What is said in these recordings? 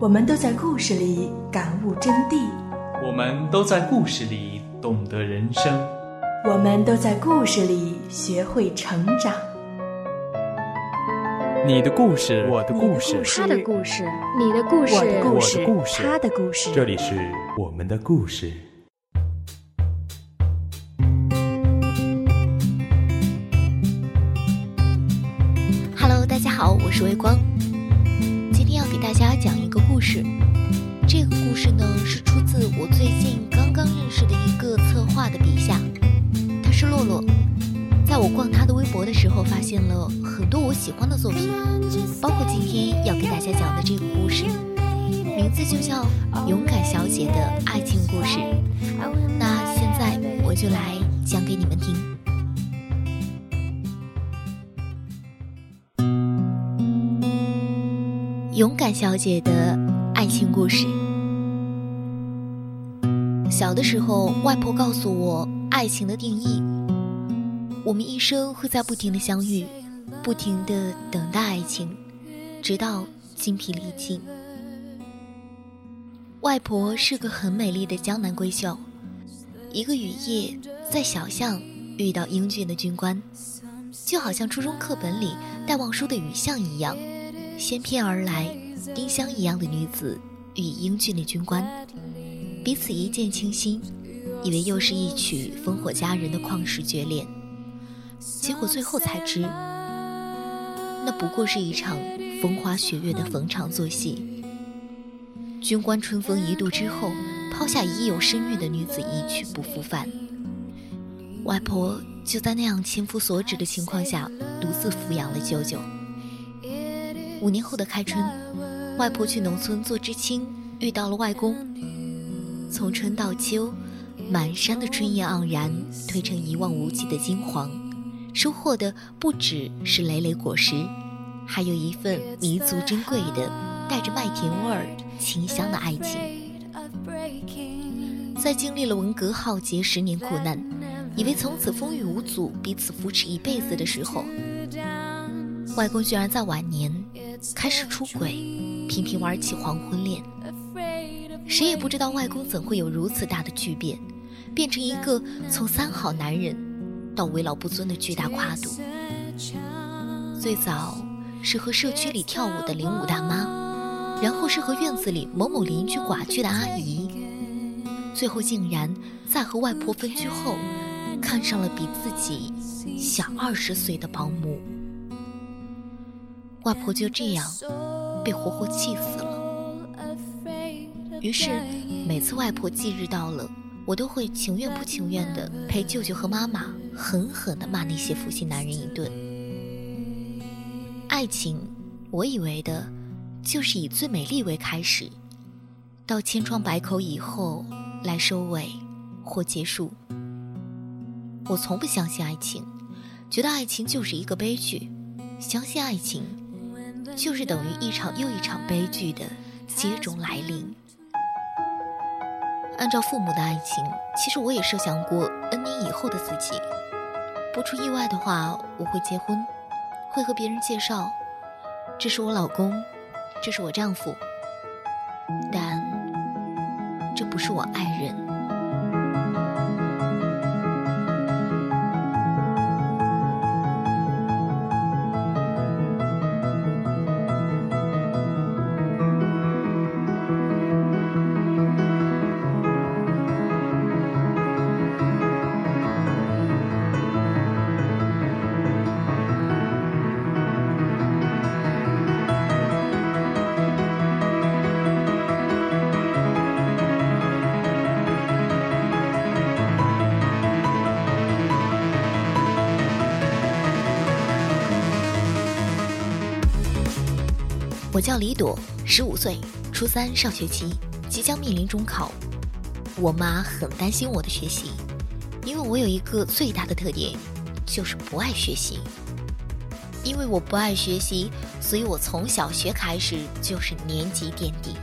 我们都在故事里感悟真谛，我们都在故事里懂得人生，我们都在故事里学会成长。你的故事，我的故事，他的故事，你的故事，我的故事，故事他的故事。这里是我们的故事。Hello，大家好，我是微光。事。这个故事呢，是出自我最近刚刚认识的一个策划的笔下。他是洛洛。在我逛他的微博的时候，发现了很多我喜欢的作品，包括今天要给大家讲的这个故事，名字就叫《勇敢小姐的爱情故事》。那现在我就来讲给你们听。勇敢小姐的爱情故事。小的时候，外婆告诉我爱情的定义。我们一生会在不停的相遇，不停的等待爱情，直到精疲力尽。外婆是个很美丽的江南闺秀，一个雨夜在小巷遇到英俊的军官，就好像初中课本里戴望舒的雨巷一样，翩翩而来，丁香一样的女子与英俊的军官，彼此一见倾心，以为又是一曲烽火佳人的旷世绝恋。结果最后才知，那不过是一场风花雪月的逢场作戏。军官春风一度之后，抛下已有身孕的女子一去不复返。外婆就在那样千夫所指的情况下，独自抚养了舅舅。五年后的开春，外婆去农村做知青，遇到了外公。从春到秋，满山的春叶盎然，褪成一望无际的金黄。收获的不只是累累果实，还有一份弥足珍贵的、带着麦田味儿、清香的爱情。在经历了文革浩劫十年苦难，以为从此风雨无阻、彼此扶持一辈子的时候，外公居然在晚年开始出轨，频频玩起黄昏恋。谁也不知道外公怎会有如此大的巨变，变成一个从三好男人。到为老不尊的巨大跨度。最早是和社区里跳舞的领舞大妈，然后是和院子里某某邻居寡居的阿姨，最后竟然在和外婆分居后，看上了比自己小二十岁的保姆。外婆就这样被活活气死了。于是每次外婆忌日到了，我都会情愿不情愿地陪舅舅和妈妈。狠狠地骂那些负心男人一顿。爱情，我以为的，就是以最美丽为开始，到千疮百孔以后来收尾或结束。我从不相信爱情，觉得爱情就是一个悲剧。相信爱情，就是等于一场又一场悲剧的接踵来临。按照父母的爱情，其实我也设想过 N 年以后的自己。不出意外的话，我会结婚，会和别人介绍，这是我老公，这是我丈夫，但这不是我爱人。我叫李朵，十五岁，初三上学期，即将面临中考。我妈很担心我的学习，因为我有一个最大的特点，就是不爱学习。因为我不爱学习，所以我从小学开始就是年级垫底。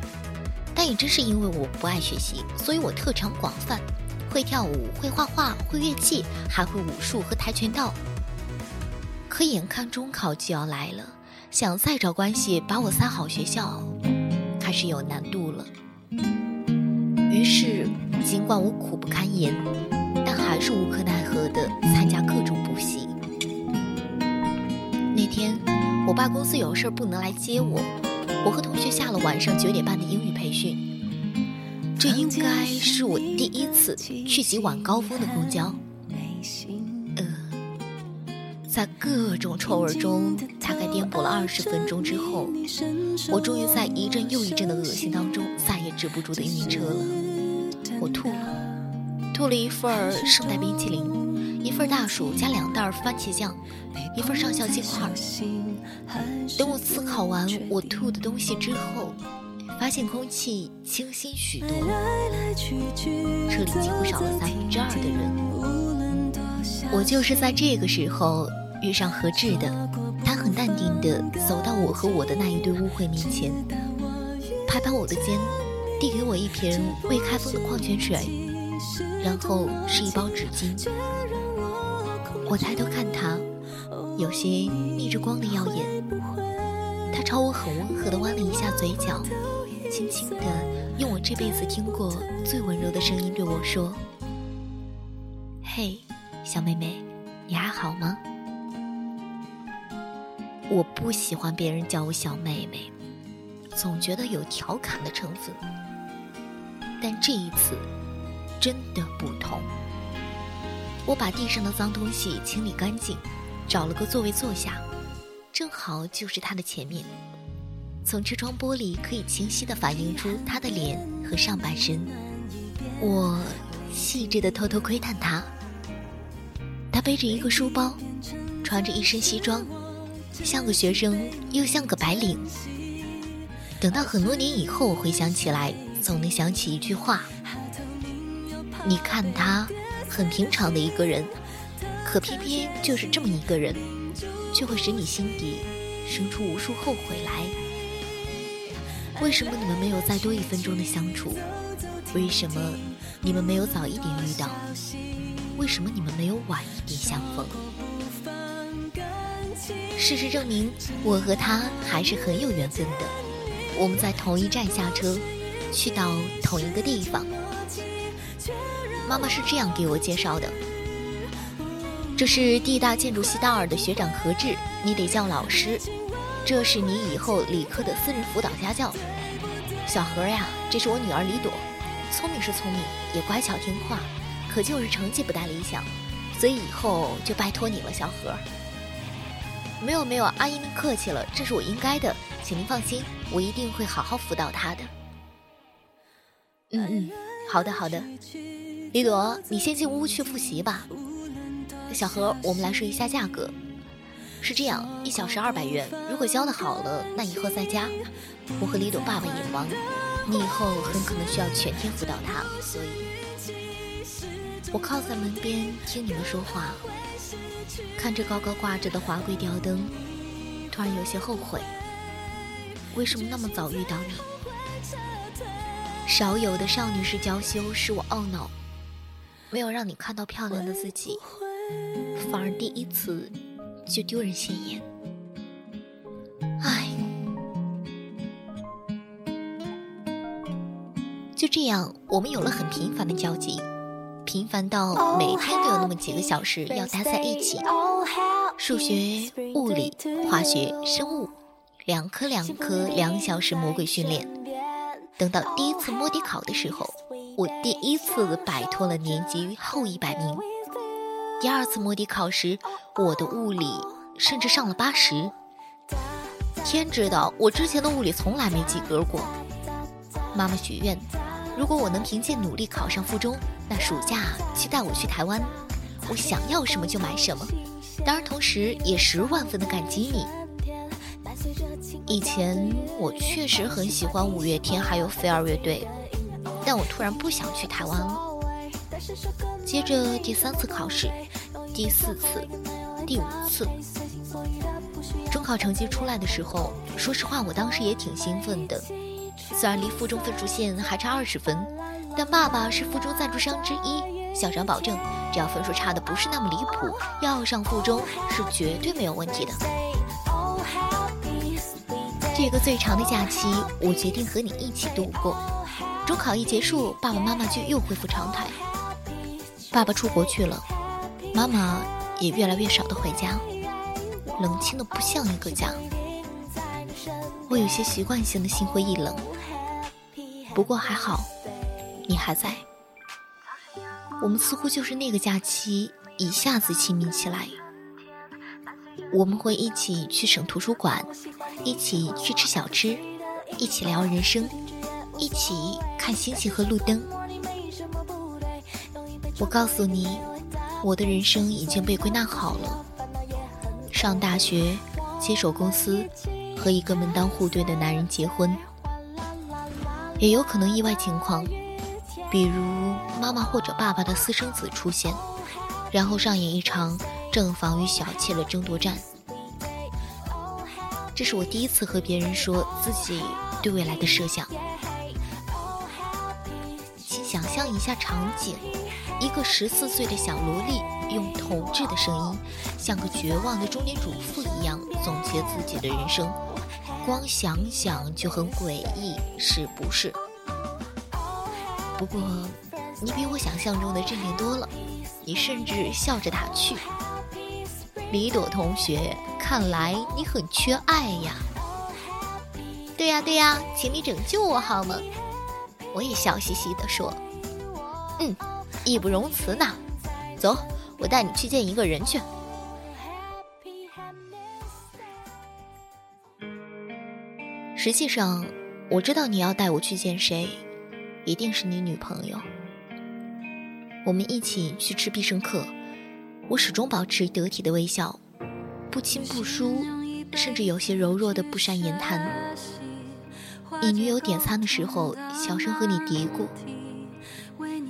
但也正是因为我不爱学习，所以我特长广泛，会跳舞，会画画，会乐器，还会武术和跆拳道。可眼看中考就要来了。想再找关系把我塞好学校，开始有难度了。于是，尽管我苦不堪言，但还是无可奈何地参加各种补习。那天，我爸公司有事不能来接我，我和同学下了晚上九点半的英语培训。这应该是我第一次去挤晚高峰的公交。在各种臭味中，大概颠簸了二十分钟之后，我终于在一阵又一阵的恶心当中，再也止不住的晕车了。我吐了，吐了一份圣代冰淇淋，一份大薯加两袋番茄酱，一份上校鸡块。等我思考完我吐的东西之后，发现空气清新许多，车里几乎少了三分之二的人。我就是在这个时候。遇上何志的，他很淡定地走到我和我的那一堆污秽面前，拍拍我的肩，递给我一瓶未开封的矿泉水，然后是一包纸巾。我抬头看他，有些逆着光的耀眼。他朝我很温和地弯了一下嘴角，轻轻地用我这辈子听过最温柔的声音对我说：“嘿，小妹妹，你还好吗？”我不喜欢别人叫我小妹妹，总觉得有调侃的成分。但这一次真的不同。我把地上的脏东西清理干净，找了个座位坐下，正好就是他的前面。从车窗玻璃可以清晰地反映出他的脸和上半身。我细致地偷偷窥探他。他背着一个书包，穿着一身西装。像个学生，又像个白领。等到很多年以后，回想起来，总能想起一句话：你看他，很平常的一个人，可偏偏就是这么一个人，却会使你心底生出无数后悔来。为什么你们没有再多一分钟的相处？为什么你们没有早一点遇到？为什么你们没有晚一点相逢？事实证明，我和他还是很有缘分的。我们在同一站下车，去到同一个地方。妈妈是这样给我介绍的：这是地大建筑系大二的学长何志，你得叫老师。这是你以后理科的私人辅导家教。小何呀，这是我女儿李朵，聪明是聪明，也乖巧听话，可就是成绩不大理想，所以以后就拜托你了，小何。没有没有，阿姨您客气了，这是我应该的，请您放心，我一定会好好辅导他的。嗯嗯，好的好的，李朵，你先进屋去复习吧。小何，我们来说一下价格，是这样，一小时二百元，如果教的好了，那以后再加。我和李朵爸爸也忙，你以后很可能需要全天辅导他，所以，我靠在门边听你们说话。看着高高挂着的华贵吊灯，突然有些后悔，为什么那么早遇到你？少有的少女式娇羞使我懊恼，没有让你看到漂亮的自己，反而第一次就丢人现眼。唉，就这样，我们有了很频繁的交集。频繁到每天都有那么几个小时要待在一起，数学、物理、化学、生物，两科两科两小时魔鬼训练。等到第一次摸底考的时候，我第一次摆脱了年级后一百名。第二次摸底考时，我的物理甚至上了八十。天知道，我之前的物理从来没及格过。妈妈许愿。如果我能凭借努力考上附中，那暑假就带我去台湾，我想要什么就买什么。当然，同时也十万分的感激你。以前我确实很喜欢五月天还有飞儿乐队，但我突然不想去台湾了。接着第三次考试，第四次，第五次，中考成绩出来的时候，说实话，我当时也挺兴奋的。虽然离附中分数线还差二十分，但爸爸是附中赞助商之一，校长保证，只要分数差的不是那么离谱，要上附中是绝对没有问题的。这个最长的假期，我决定和你一起度过。中考一结束，爸爸妈妈就又恢复常态。爸爸出国去了，妈妈也越来越少的回家，冷清的不像一个家。我有些习惯性的心灰意冷，不过还好，你还在。我们似乎就是那个假期一下子亲密起来。我们会一起去省图书馆，一起去吃小吃，一起聊人生，一起看星星和路灯。我告诉你，我的人生已经被归纳好了：上大学，接手公司，和一个门当户对的男人结婚。也有可能意外情况，比如妈妈或者爸爸的私生子出现，然后上演一场。正房与小妾的争夺战，这是我第一次和别人说自己对未来的设想。请想象一下场景：一个十四岁的小萝莉用同稚的声音，像个绝望的中年主妇一样总结自己的人生。光想想就很诡异，是不是？不过，你比我想象中的镇定多了，你甚至笑着打趣。李朵同学，看来你很缺爱呀。对呀对呀，请你拯救我好吗？我也笑嘻嘻地说：“嗯，义不容辞呢。走，我带你去见一个人去。”实际上，我知道你要带我去见谁，一定是你女朋友。我们一起去吃必胜客。我始终保持得体的微笑，不亲不疏，甚至有些柔弱的不善言谈。你女友点餐的时候，小声和你嘀咕：“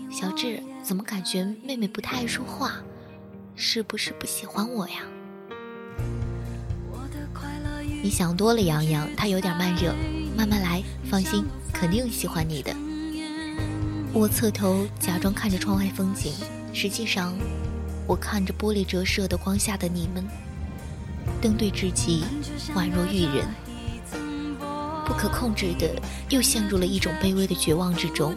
小智，怎么感觉妹妹不太爱说话？是不是不喜欢我呀？”你想多了，洋洋，她有点慢热，慢慢来，放心，肯定喜欢你的。我侧头假装看着窗外风景，实际上。我看着玻璃折射的光下的你们，登对至极，宛若玉人，不可控制的又陷入了一种卑微的绝望之中。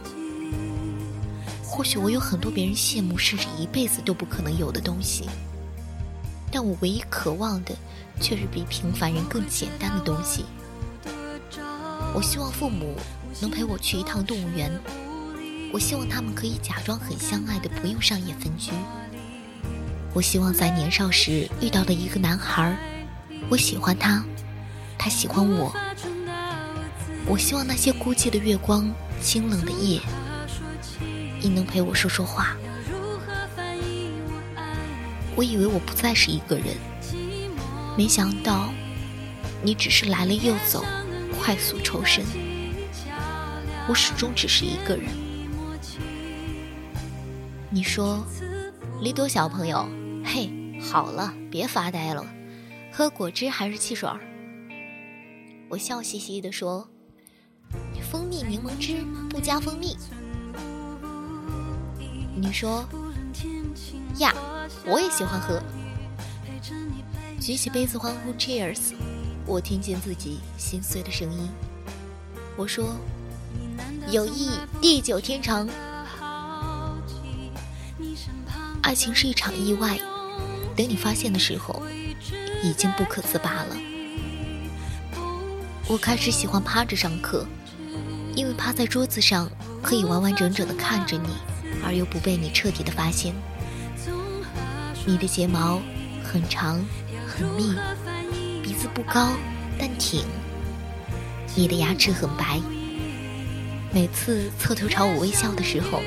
或许我有很多别人羡慕甚至一辈子都不可能有的东西，但我唯一渴望的却是比平凡人更简单的东西。我希望父母能陪我去一趟动物园，我希望他们可以假装很相爱的不用上演分居。我希望在年少时遇到的一个男孩，我喜欢他，他喜欢我。我希望那些孤寂的月光、清冷的夜，你能陪我说说话。我以为我不再是一个人，没想到你只是来了又走，快速抽身。我始终只是一个人。你说，李朵小朋友。嘿，好了，别发呆了，喝果汁还是汽水？我笑嘻嘻地说：“蜂蜜柠檬汁不加蜂蜜。”你说：“呀，我也喜欢喝。”举起杯子欢呼，Cheers！我听见自己心碎的声音。我说：“友谊地久天长，爱情是一场意外。”等你发现的时候，已经不可自拔了。我开始喜欢趴着上课，因为趴在桌子上可以完完整整的看着你，而又不被你彻底的发现。你的睫毛很长很密，鼻子不高但挺。你的牙齿很白。每次侧头朝我微笑的时候，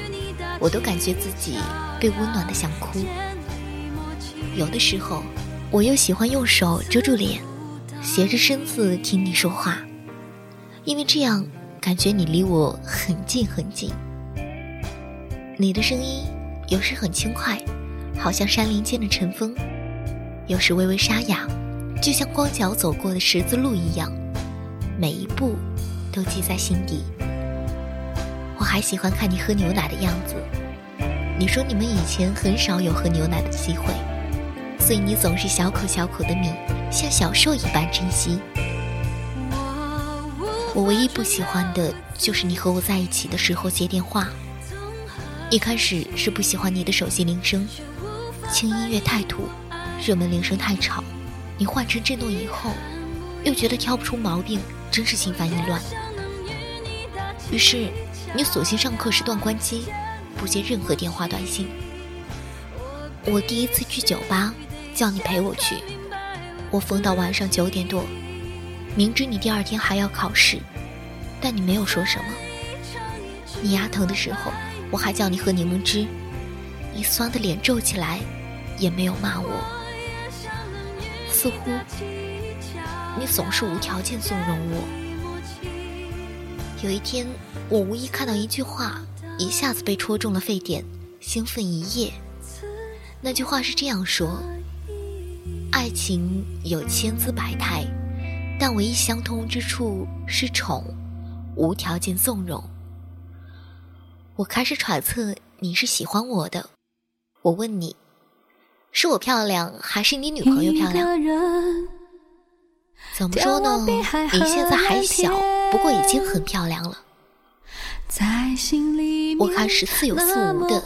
我都感觉自己被温暖的想哭。有的时候，我又喜欢用手遮住脸，斜着身子听你说话，因为这样感觉你离我很近很近。你的声音有时很轻快，好像山林间的晨风；有时微微沙哑，就像光脚走过的十字路一样，每一步都记在心底。我还喜欢看你喝牛奶的样子。你说你们以前很少有喝牛奶的机会。所以你总是小口小口的抿，像小兽一般珍惜。我唯一不喜欢的就是你和我在一起的时候接电话。一开始是不喜欢你的手机铃声，轻音乐太土，热门铃声太吵。你换成震动以后，又觉得挑不出毛病，真是心烦意乱。于是，你索性上课时段关机，不接任何电话短信。我第一次去酒吧，叫你陪我去，我疯到晚上九点多。明知你第二天还要考试，但你没有说什么。你牙疼的时候，我还叫你喝柠檬汁，你酸的脸皱起来，也没有骂我。似乎你总是无条件纵容我。有一天，我无意看到一句话，一下子被戳中了沸点，兴奋一夜。那句话是这样说：爱情有千姿百态。但唯一相通之处是宠，无条件纵容。我开始揣测你是喜欢我的。我问你，是我漂亮还是你女朋友漂亮？怎么说呢？你现在还小，不过已经很漂亮了。我开始似有似无的、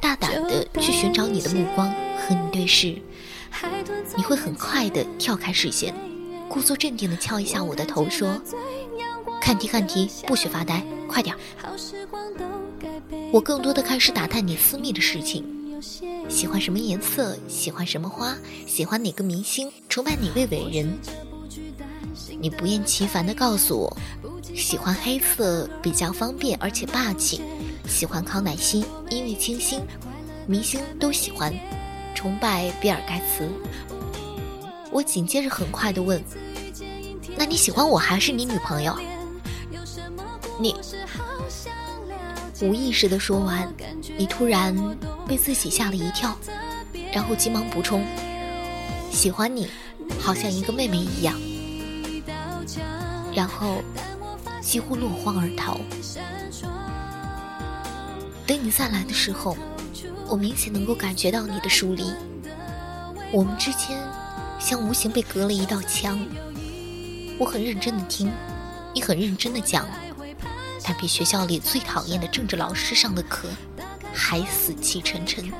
大胆的去寻找你的目光，和你对视。你会很快的跳开视线。故作镇定的敲一下我的头，说：“看题，看题，不许发呆，快点。”我更多的开始打探你私密的事情，喜欢什么颜色，喜欢什么花，喜欢哪个明星，崇拜哪位伟人。你不厌其烦地告诉我，喜欢黑色比较方便而且霸气，喜欢康乃馨，音乐清新，明星都喜欢，崇拜比尔盖茨。我紧接着很快的问：“那你喜欢我还是你女朋友？”你无意识的说完，你突然被自己吓了一跳，然后急忙补充：“喜欢你，好像一个妹妹一样。”然后几乎落荒而逃。等你再来的时候，我明显能够感觉到你的疏离，我们之间。像无形被隔了一道墙。我很认真的听，你很认真的讲，但比学校里最讨厌的政治老师上的课还死气沉沉。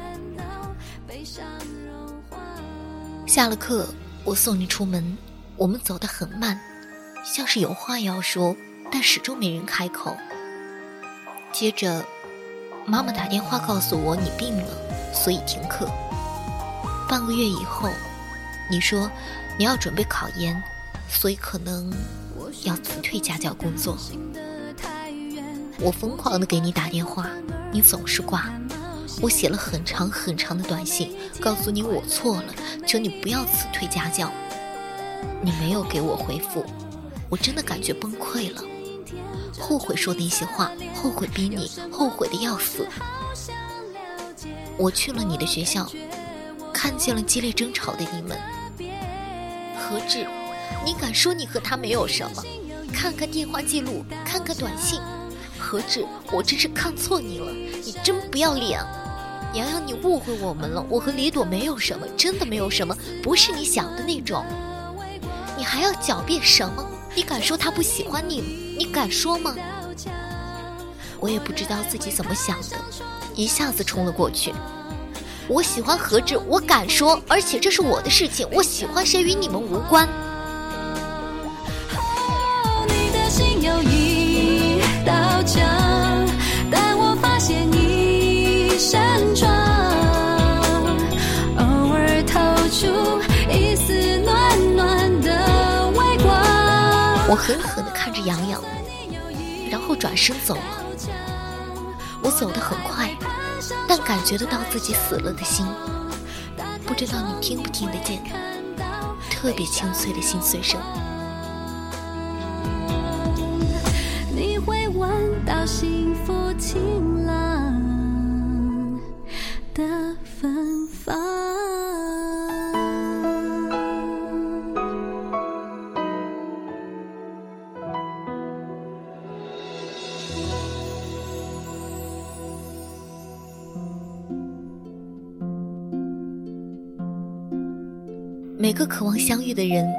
下了课，我送你出门，我们走得很慢，像是有话要说，但始终没人开口。接着，妈妈打电话告诉我你病了，所以停课。半个月以后。你说你要准备考研，所以可能要辞退家教工作。我疯狂的给你打电话，你总是挂。我写了很长很长的短信，告诉你我错了，求你不要辞退家教。你没有给我回复，我真的感觉崩溃了，后悔说那些话，后悔逼你，后悔的要死。我去了你的学校，看见了激烈争吵的你们。何止？你敢说你和他没有什么？看看电话记录，看看短信。何止？我真是看错你了，你真不要脸！洋洋，你误会我们了。我和李朵没有什么，真的没有什么，不是你想的那种。你还要狡辩什么？你敢说他不喜欢你？你敢说吗？我也不知道自己怎么想的，一下子冲了过去。我喜欢何止，我敢说，而且这是我的事情。我喜欢谁与你们无关。我狠狠地看着洋洋，然后转身走了。我走得很快。但感觉得到自己死了的心，不知道你听不听得见，特别清脆的心碎声。你会闻到幸福晴朗的芬芳。每个渴望相遇的人，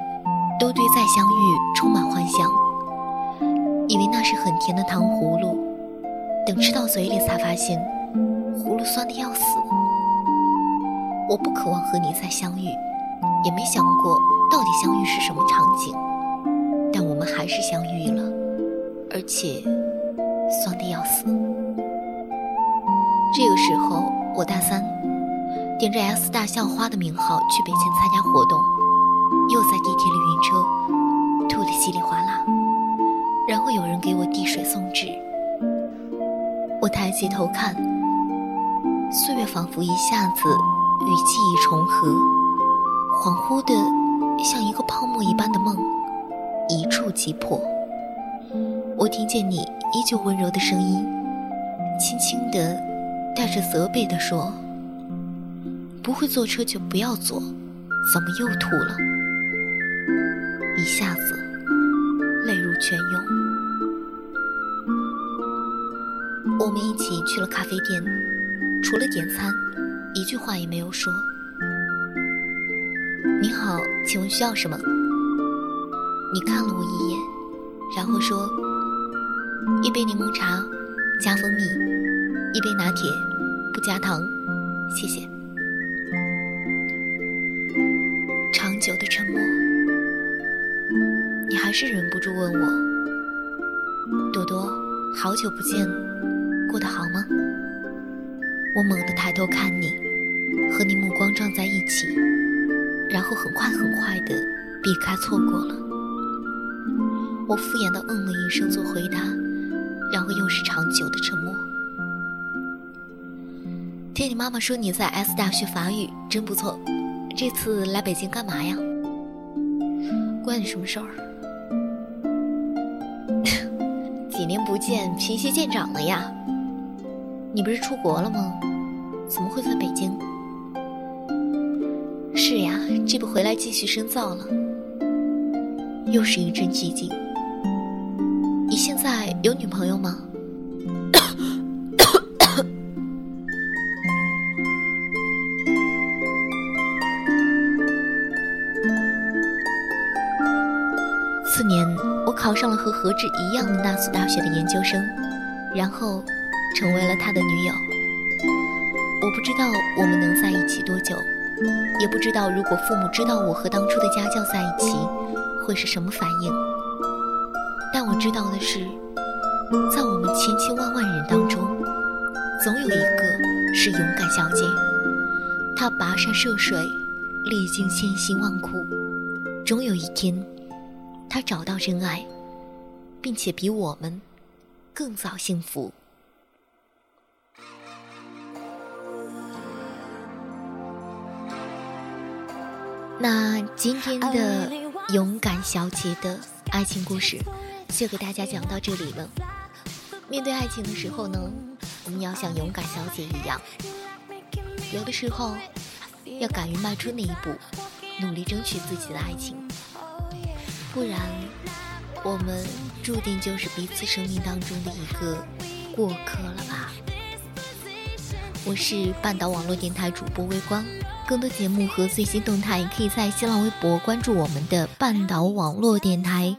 都对再相遇充满幻想。以为那是很甜的糖葫芦，等吃到嘴里才发现，葫芦酸的要死。我不渴望和你再相遇，也没想过到底相遇是什么场景，但我们还是相遇了，而且酸的要死。这个时候，我大三，点着 S 大校花的名号去北京参加活动，又在地铁里晕车，吐得稀里哗啦。然后有人给我递水送纸，我抬起头看，岁月仿佛一下子与记忆重合，恍惚的像一个泡沫一般的梦，一触即破。我听见你依旧温柔的声音，轻轻的，带着责备的说：“不会坐车就不要坐，怎么又吐了？”一下子泪如泉涌。我们一起去了咖啡店，除了点餐，一句话也没有说。你好，请问需要什么？你看了我一眼，然后说：“一杯柠檬茶，加蜂蜜；一杯拿铁，不加糖，谢谢。”还是忍不住问我：“朵朵，好久不见。”过得好吗？我猛地抬头看你，和你目光撞在一起，然后很快很快的避开错过了。我敷衍的嗯了一声做回答，然后又是长久的沉默。听你妈妈说你在 S 大学法语，真不错。这次来北京干嘛呀？关你什么事儿？年不见，平息见长了呀。你不是出国了吗？怎么会在北京？是呀，这不回来继续深造了。又是一阵寂静。你现在有女朋友吗？考上了和何止一样的那所大学的研究生，然后。成为了他的女友。我不知道我们能在一起多久，也不知道如果父母知道我和当初的家教在一起，会是什么反应。但我知道的是，在我们千千万万人当中，总有一个是勇敢小姐。她跋山涉水，历经千辛万苦，终有一天，他找到真爱，并且比我们更早幸福。那今天的勇敢小姐的爱情故事就给大家讲到这里了。面对爱情的时候呢，我们要像勇敢小姐一样，有的时候要敢于迈出那一步，努力争取自己的爱情，不然我们注定就是彼此生命当中的一个过客了吧。我是半岛网络电台主播微光。更多节目和最新动态，可以在新浪微博关注我们的半岛网络电台。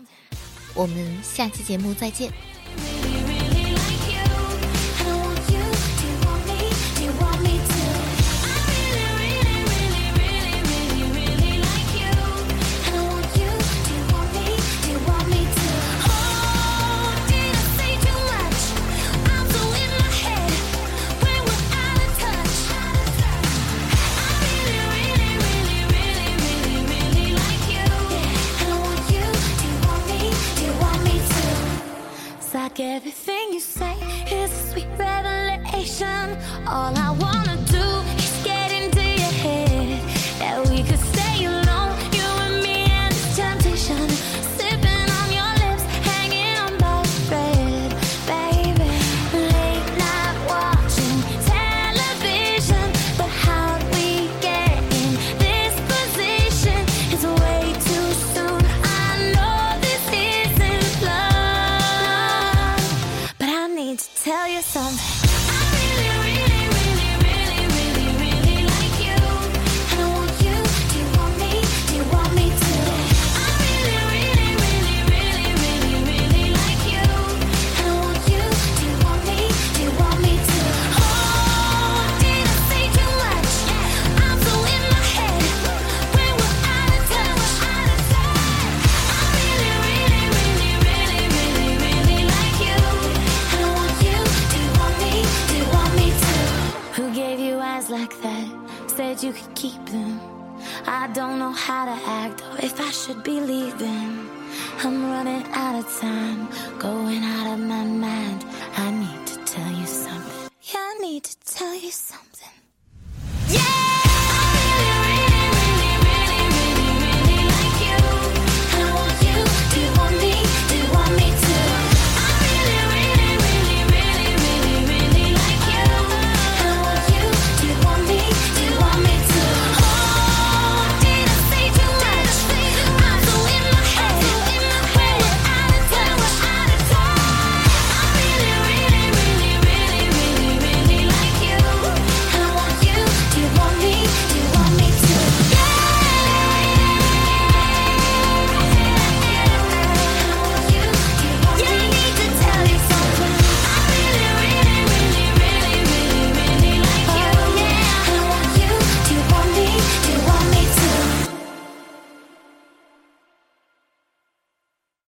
我们下期节目再见。